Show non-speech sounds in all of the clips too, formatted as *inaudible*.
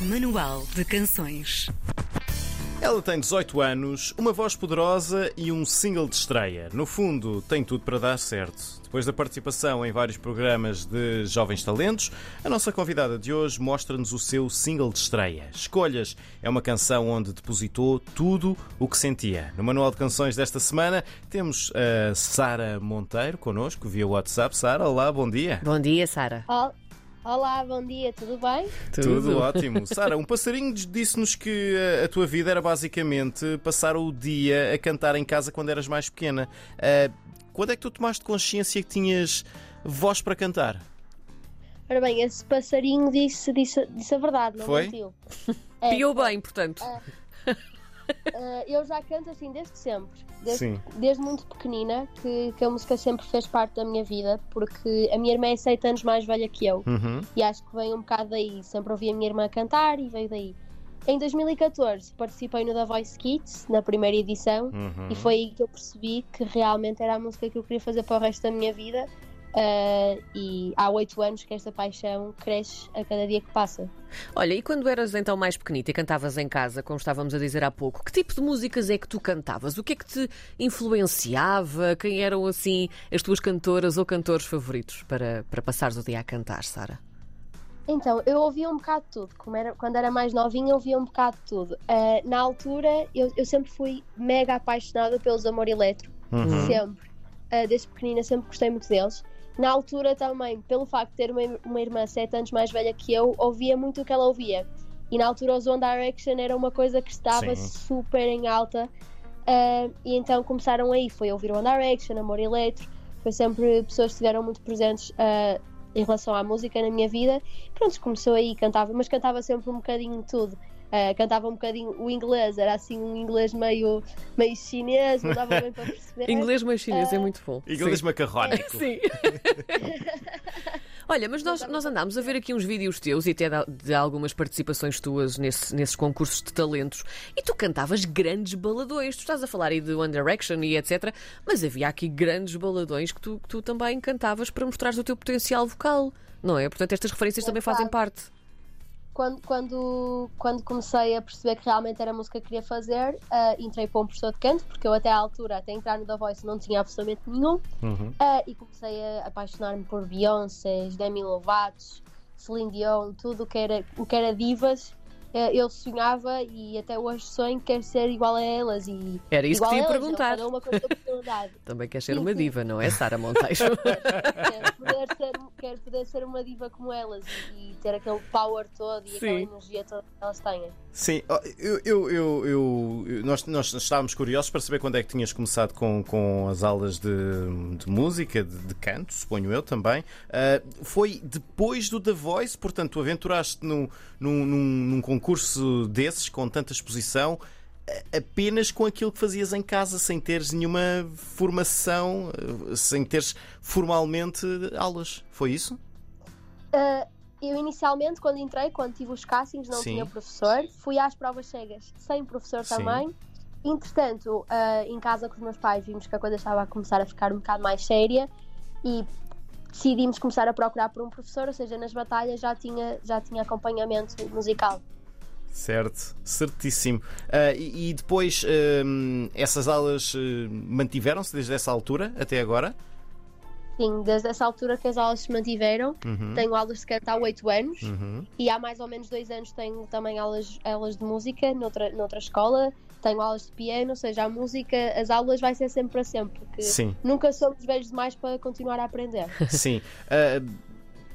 Manual de Canções. Ela tem 18 anos, uma voz poderosa e um single de estreia. No fundo, tem tudo para dar certo. Depois da participação em vários programas de jovens talentos, a nossa convidada de hoje mostra-nos o seu single de estreia. Escolhas é uma canção onde depositou tudo o que sentia. No Manual de Canções desta semana temos a Sara Monteiro connosco via WhatsApp. Sara, olá, bom dia. Bom dia, Sara. Ol- Olá, bom dia, tudo bem? Tudo ótimo. *laughs* Sara, um passarinho disse-nos que a, a tua vida era basicamente passar o dia a cantar em casa quando eras mais pequena. Ah, quando é que tu tomaste consciência que tinhas voz para cantar? Ora bem, esse passarinho disse, disse, disse a verdade, não Foi? mentiu. *laughs* É, Piou bem, portanto. *laughs* eh, eu já canto assim desde sempre, desde, Sim. desde muito pequenina, que, que a música sempre fez parte da minha vida, porque a minha irmã é 7 anos mais velha que eu, Uhum. e acho que vem um bocado daí. Sempre ouvi a minha irmã cantar e veio daí. Em 2014 participei no The Voice Kids, na primeira edição, Uhum. E foi aí que eu percebi que realmente era a música que eu queria fazer para o resto da minha vida. Ah, e há oito anos que esta paixão cresce a cada dia que passa. Olha, e quando eras então mais pequenita e cantavas em casa, como estávamos a dizer há pouco, que tipo de músicas é que tu cantavas? O que é que te influenciava? Quem eram assim as tuas cantoras ou cantores favoritos para, para passares o dia a cantar, Sara? Então, eu ouvia um bocado de tudo. Como era, quando era mais novinha, eu ouvia um bocado de tudo. Ah, na altura, eu, eu sempre fui mega apaixonada pelos Amor Eletro. Uhum. Sempre. Ah, desde pequenina, sempre gostei muito deles. Na altura também, pelo facto de ter uma, uma irmã sete anos mais velha que eu, ouvia muito o que ela ouvia. E na altura os One Direction era uma coisa que estava Sim. super em alta. Ah, e então começaram aí, foi ouvir One Direction, Amor Eletro. Foi sempre pessoas que estiveram muito presentes ah, em relação à música na minha vida. Pronto, começou aí, cantava, mas cantava sempre um bocadinho de tudo. Ah, cantava um bocadinho o inglês, era assim um inglês meio, meio chinês, não dava bem para *laughs* perceber. Inglês mais chinês é muito bom. Inglês Sim. macarrónico. *laughs* Sim. *laughs* Olha, mas nós, nós andámos a ver aqui uns vídeos teus e até de, algumas participações tuas nesse- nesses concursos de talentos e tu cantavas grandes baladões. Tu estás a falar aí de One Direction e etc. Mas havia aqui grandes baladões que tu, que tu também cantavas para mostrares o teu potencial vocal, não é? Portanto, estas referências também fazem parte. Quando, quando, quando comecei a perceber que realmente era a música que queria fazer, ah, entrei para um professor de canto, porque eu até à altura, até entrar no The Voice, não tinha absolutamente nenhum, Uhum. ah, e comecei a apaixonar-me por Beyoncé, Demi Lovato, Celine Dion, tudo o que era, o que era divas. Eu sonhava e até hoje sonho que quero ser igual a elas e Era isso que igual te ia a elas, perguntar. Personalidade. *laughs* Também queres ser Sim, uma sim. diva, não é, Sara *laughs* Monteiro? quero, poder ser, quero poder ser uma diva como elas e, e ter aquele power todo e aquela Sim. energia toda que elas têm. Sim, eu, eu, eu, eu- nós, nós estávamos curiosos para saber quando é que tinhas começado com, com as aulas de, de música, de, de canto, suponho eu também. Ah, foi depois do The Voice, portanto, tu aventuraste num, num, num, num concurso desses, com tanta exposição, apenas com aquilo que fazias em casa, sem teres nenhuma formação, ah, sem teres formalmente aulas. Foi isso? Uh, eu inicialmente, quando entrei, quando tive os castings, não Sim. tinha professor, fui às provas cegas, sem professor Sim. também. Entretanto, uh, em casa com os meus pais, vimos que a coisa estava a começar a ficar um bocado mais séria e decidimos começar a procurar por um professor, ou seja, nas batalhas já tinha, já tinha acompanhamento musical. Certo, certíssimo. Ah, e, e depois hum, essas aulas eh, mantiveram-se desde essa altura até agora? Sim, desde essa altura que as aulas se mantiveram, Uhum. tenho aulas de canto há 8 anos Uhum. e há mais ou menos dois anos tenho também aulas, aulas de música noutra, noutra escola, tenho aulas de piano, ou seja, a música, as aulas vai ser sempre para sempre, porque Sim, nunca somos velhos demais para continuar a aprender. *laughs* sim. Ah,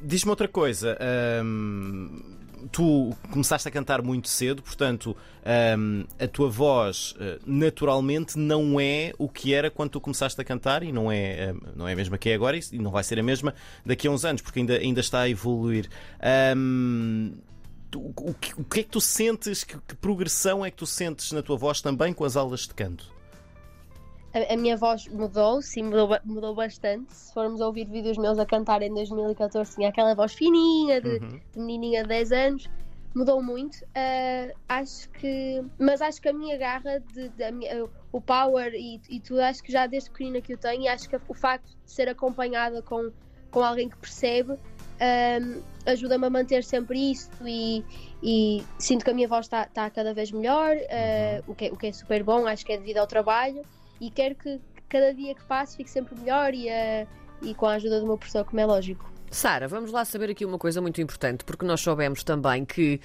Diz-me outra coisa. hum, tu começaste a cantar muito cedo, portanto, hum, a tua voz eh, naturalmente não é o que era quando tu começaste a cantar e não é, hum, não é a mesma que é agora e não vai ser a mesma daqui a uns anos, porque ainda, ainda está a evoluir. Tu- o, que, o que é que tu sentes? Que, que progressão é que tu sentes na tua voz também com as aulas de canto? A, a minha voz mudou, sim, mudou, mudou bastante. Se formos ouvir vídeos meus a cantar em 2014, tinha aquela voz fininha, de, Uhum. de menininha de 10 anos. Mudou muito. Ah, acho que. Mas acho que a minha garra, de, de- minha- o power e, e tudo, acho que já desde pequenina que eu tenho, e acho que o facto de ser acompanhada com, com alguém que percebe. ahm, ajuda-me a manter sempre isso e, e sinto que a minha voz está tá cada vez melhor, uh, o, que é, o que é super bom, acho que é devido ao trabalho e quero que cada dia que passe fique sempre melhor e, uh, e com a ajuda do meu professor, como é lógico. Sara, vamos lá saber aqui uma coisa muito importante, porque nós soubemos também que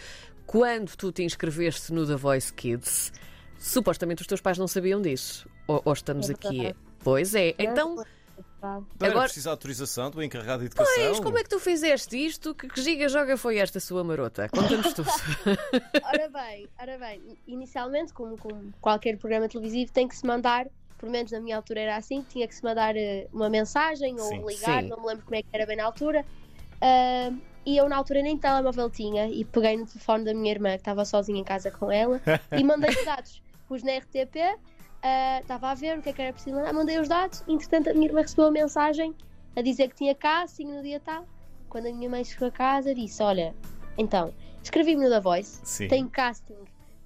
quando tu te inscreveste no The Voice Kids, supostamente os teus pais não sabiam disso. Ou, ou estamos É aqui. Pois é, então. Não Agora- era preciso autorização do encarregado de educação? Pois, como é que tu fizeste isto? Que, que giga-joga foi esta sua marota? Conta-nos tudo. *laughs* Ora bem, ora bem, inicialmente, como, como qualquer programa televisivo, tem que se mandar, pelo menos na minha altura era assim, tinha que se mandar eh, uma mensagem ou Sim. ligar, Sim. não me lembro como é que era bem na altura. Ah, e eu na altura nem telemóvel tinha e peguei no telefone da minha irmã que estava sozinha em casa com ela e mandei os dados. *laughs* Pus na RTP, ah, estava a ver o que é que era preciso mandar, mandei os dados. Entretanto, a minha irmã recebeu a mensagem a dizer que tinha casting no dia tal. Quando a minha mãe chegou a casa, disse: Olha, então, escrevi-me no The Voice, Sim. tenho casting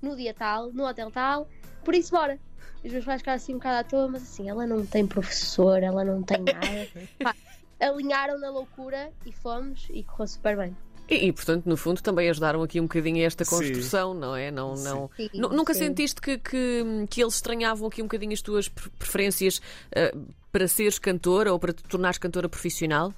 no dia tal, no hotel tal, por isso bora. E os meus pais ficaram assim um bocado à toa, mas assim, ela não tem professor, ela não tem nada. *laughs* Pá, alinharam na loucura e fomos e correu super bem. E, e, portanto, no fundo, também ajudaram aqui um bocadinho a esta Sim. construção, não é? Não, Sim. não, Sim, Nu- Nunca sim. sentiste que, que, que eles estranhavam aqui um bocadinho as tuas pre- preferências eh, para seres cantora ou para te tornares cantora profissional?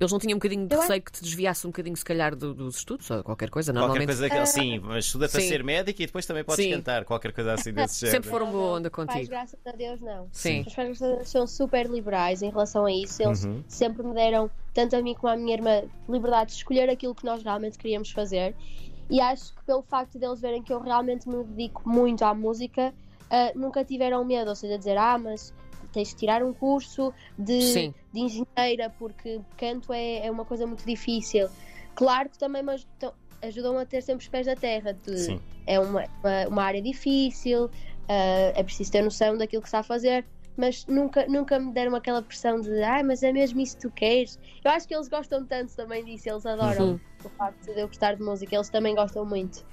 Eles não tinham um bocadinho de Eu receio que te desviasse um bocadinho, se calhar, do- dos estudos ou qualquer coisa? Qualquer Normalmente coisa que. Sim, mas estuda para Sim. ser médico e depois também podes Sim. cantar. Qualquer coisa assim desse *laughs* género. sempre foram boa onda Pais, contigo. graças a Deus, não. Sim. Os pais graças a Deus, são super liberais em relação a isso. Eles Uhum. sempre me deram, tanto a mim como à minha irmã, liberdade de escolher aquilo que nós realmente queríamos fazer. E acho que pelo facto deles verem que eu realmente me dedico muito à música, ah, nunca tiveram medo, ou seja, dizer, ah, mas tens de tirar um curso de, Sim. de engenheira, porque canto é, é uma coisa muito difícil. Claro que também me ajudam, ajudam a ter sempre os pés da terra. de- é uma, uma, uma área difícil, ah, é preciso ter noção daquilo que está a fazer, mas nunca, nunca me deram aquela pressão de ah, mas é mesmo isso que tu queres. Eu acho que eles gostam tanto também disso, eles adoram Uhum. o facto de eu gostar de música, eles também gostam muito.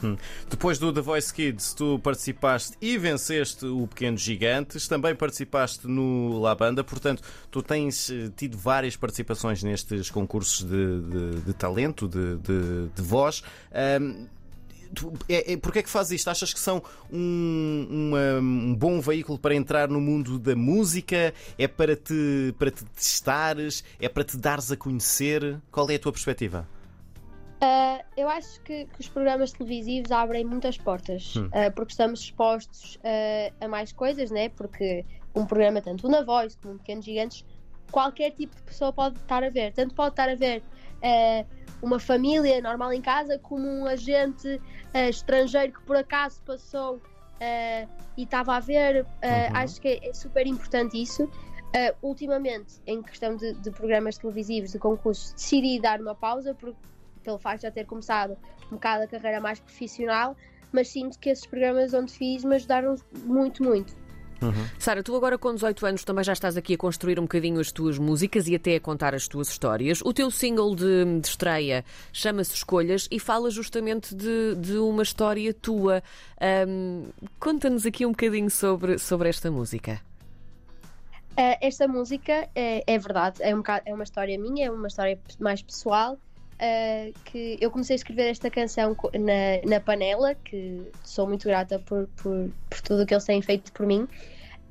Depois do The Voice Kids, tu participaste e venceste o Pequenos Gigantes, também participaste no La Banda, portanto, tu tens eh, tido várias participações nestes concursos de, de- de talento, de, de- de voz. Ahm, tu- é, é, Porquê é que fazes isto? Achas que são um, uma- um bom veículo para entrar no mundo da música? É para te, para te testares? É para te dares a conhecer? Qual é a tua perspectiva? Ah, eu acho que, que os programas televisivos abrem muitas portas, Hum. ah, porque estamos expostos ah, a mais coisas, né? Porque um programa, tanto na Voice como um Pequenos Gigantes, qualquer tipo de pessoa pode estar a ver. Tanto pode estar a ver ah, uma família normal em casa, como um agente ah, estrangeiro que por acaso passou ah, e estava a ver. Uhum. Acho que é, é super importante isso. Ultimamente, em questão de, de programas televisivos, de concursos, decidi dar uma pausa porque pelo facto de já ter começado um bocado a carreira mais profissional, mas sinto que esses programas onde fiz me ajudaram muito, muito. Sara, tu agora com 18 anos também já estás aqui a construir um bocadinho as tuas músicas e até a contar as tuas histórias. O teu single de, de estreia chama-se Escolhas e fala justamente de, de uma história tua. Ahm, Conta-nos aqui um bocadinho sobre, sobre esta música. Ah, esta música é, é verdade, é, um bocado- é uma história minha, é uma história mais pessoal. ah, que eu comecei a escrever esta canção na, na panela, que sou muito grata por, por, por tudo o que eles têm feito por mim,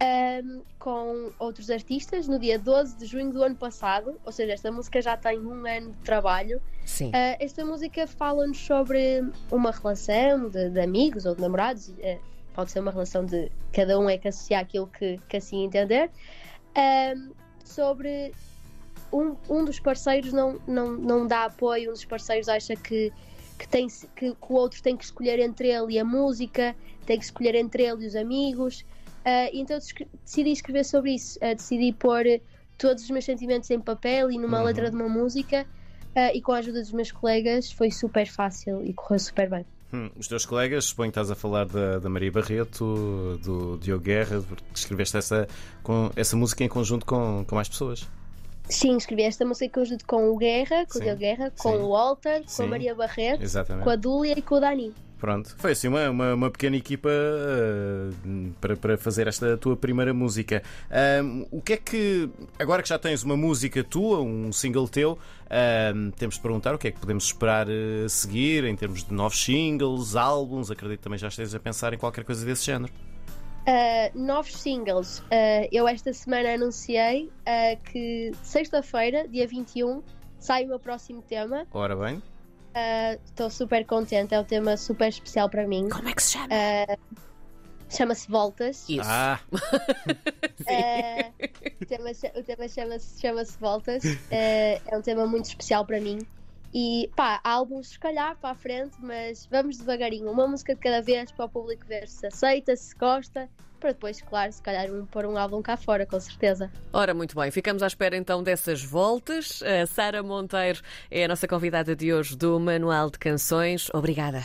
ahm, com outros artistas no dia 12 de junho do ano passado, ou seja, esta música já tem um ano de trabalho. Sim. Uh, esta música fala-nos sobre uma relação de, de amigos ou de namorados, uh, pode ser uma relação de cada um é que associar aquilo que, que assim entender, um, sobre um, um dos parceiros não, não, não dá apoio, um dos parceiros acha que, que, tem, que, que o outro tem que escolher entre ele e a música, tem que escolher entre ele e os amigos. Uh, então decidi escrever sobre isso, uh, decidi pôr todos os meus sentimentos em papel e numa Uhum. letra de uma música. Uh, e com a ajuda dos meus colegas foi super fácil e correu super bem. Hum, os teus colegas, suponho que estás a falar da, da Maria Barreto, do Diogo Guerra, porque escreveste essa, com, essa música em conjunto com, com mais pessoas. Sim, escrevi esta música em conjunto com o Guerra, com Sim, o Diogo Guerra, com sim, o Walter, com sim. a Maria Barreto, Exatamente. com a Dúlia e com o Dani. Pronto, foi assim uma, uma, uma pequena equipa uh, para, para fazer esta tua primeira música. Um, o que é que, agora que já tens uma música tua, um single teu, um, temos de perguntar o que é que podemos esperar a seguir em termos de novos singles, álbuns. Acredito que também já estejas a pensar em qualquer coisa desse género. Uh, novos singles. Uh, eu esta semana anunciei uh, que sexta-feira, dia 21, sai o meu próximo tema. Ora bem. Estou super contente, é um tema super especial para mim. Como é que se chama? Chama-se Voltas. Isso. Ah, *laughs* o tema, o tema chama-se chama Voltas. é um tema muito especial para mim. E pá, álbuns se calhar para a frente, mas vamos devagarinho, uma música de cada vez para o público ver se aceita, se gosta, para depois, claro, se calhar pôr um álbum cá fora, com certeza. Ora, muito bem, ficamos à espera então dessas voltas. A Sara Monteiro é a nossa convidada de hoje do Manual de Canções. Obrigada.